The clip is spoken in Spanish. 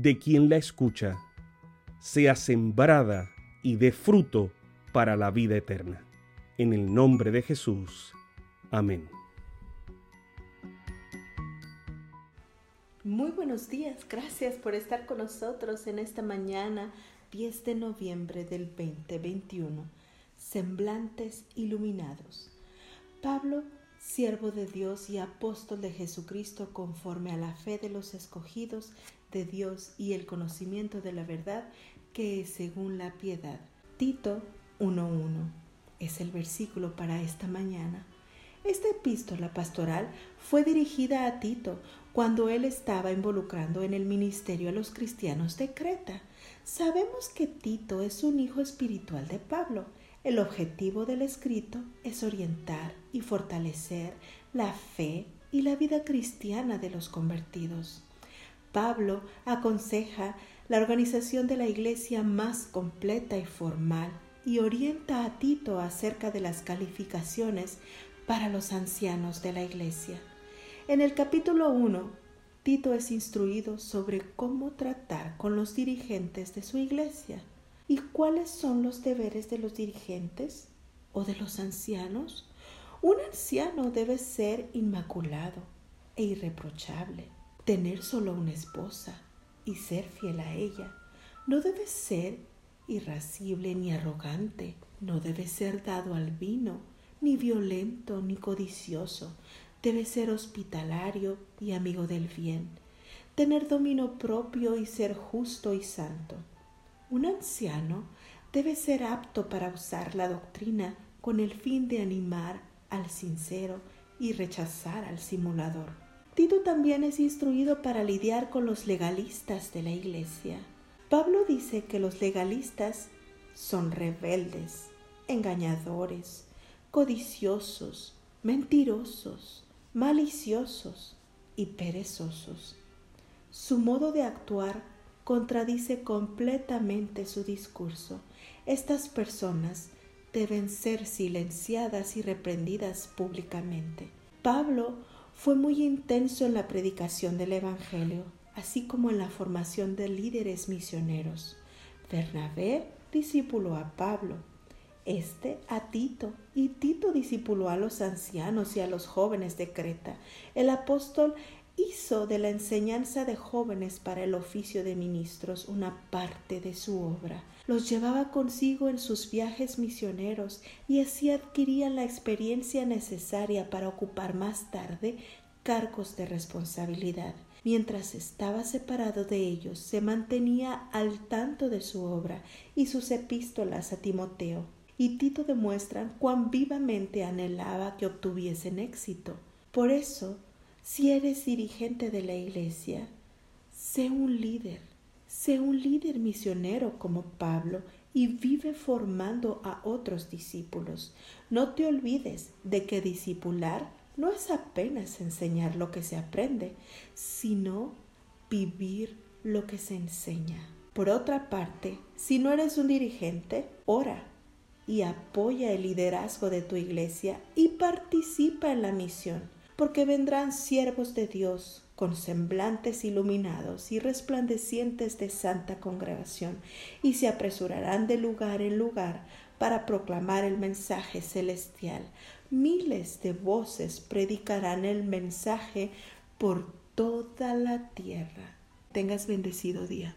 de quien la escucha, sea sembrada y dé fruto para la vida eterna. En el nombre de Jesús. Amén. Muy buenos días, gracias por estar con nosotros en esta mañana 10 de noviembre del 2021. Semblantes iluminados. Pablo, siervo de Dios y apóstol de Jesucristo conforme a la fe de los escogidos de Dios y el conocimiento de la verdad que es según la piedad. Tito 1.1 es el versículo para esta mañana. Esta epístola pastoral fue dirigida a Tito cuando él estaba involucrando en el ministerio a los cristianos de Creta. Sabemos que Tito es un hijo espiritual de Pablo. El objetivo del escrito es orientar y fortalecer la fe y la vida cristiana de los convertidos. Pablo aconseja la organización de la iglesia más completa y formal y orienta a Tito acerca de las calificaciones para los ancianos de la iglesia. En el capítulo 1, Tito es instruido sobre cómo tratar con los dirigentes de su iglesia y cuáles son los deberes de los dirigentes o de los ancianos. Un anciano debe ser inmaculado e irreprochable tener solo una esposa y ser fiel a ella. No debe ser irascible ni arrogante, no debe ser dado al vino, ni violento ni codicioso, debe ser hospitalario y amigo del bien, tener dominio propio y ser justo y santo. Un anciano debe ser apto para usar la doctrina con el fin de animar al sincero y rechazar al simulador. Tito también es instruido para lidiar con los legalistas de la iglesia. Pablo dice que los legalistas son rebeldes, engañadores, codiciosos, mentirosos, maliciosos y perezosos. Su modo de actuar contradice completamente su discurso. Estas personas deben ser silenciadas y reprendidas públicamente. Pablo fue muy intenso en la predicación del Evangelio, así como en la formación de líderes misioneros. Bernabé discipuló a Pablo, este a Tito, y Tito discipuló a los ancianos y a los jóvenes de Creta. El apóstol hizo de la enseñanza de jóvenes para el oficio de ministros una parte de su obra. Los llevaba consigo en sus viajes misioneros y así adquirían la experiencia necesaria para ocupar más tarde cargos de responsabilidad. Mientras estaba separado de ellos, se mantenía al tanto de su obra y sus epístolas a Timoteo. Y Tito demuestran cuán vivamente anhelaba que obtuviesen éxito. Por eso, si eres dirigente de la iglesia, sé un líder, sé un líder misionero como Pablo y vive formando a otros discípulos. No te olvides de que discipular no es apenas enseñar lo que se aprende, sino vivir lo que se enseña. Por otra parte, si no eres un dirigente, ora y apoya el liderazgo de tu iglesia y participa en la misión porque vendrán siervos de Dios con semblantes iluminados y resplandecientes de santa congregación, y se apresurarán de lugar en lugar para proclamar el mensaje celestial. Miles de voces predicarán el mensaje por toda la tierra. Tengas bendecido día.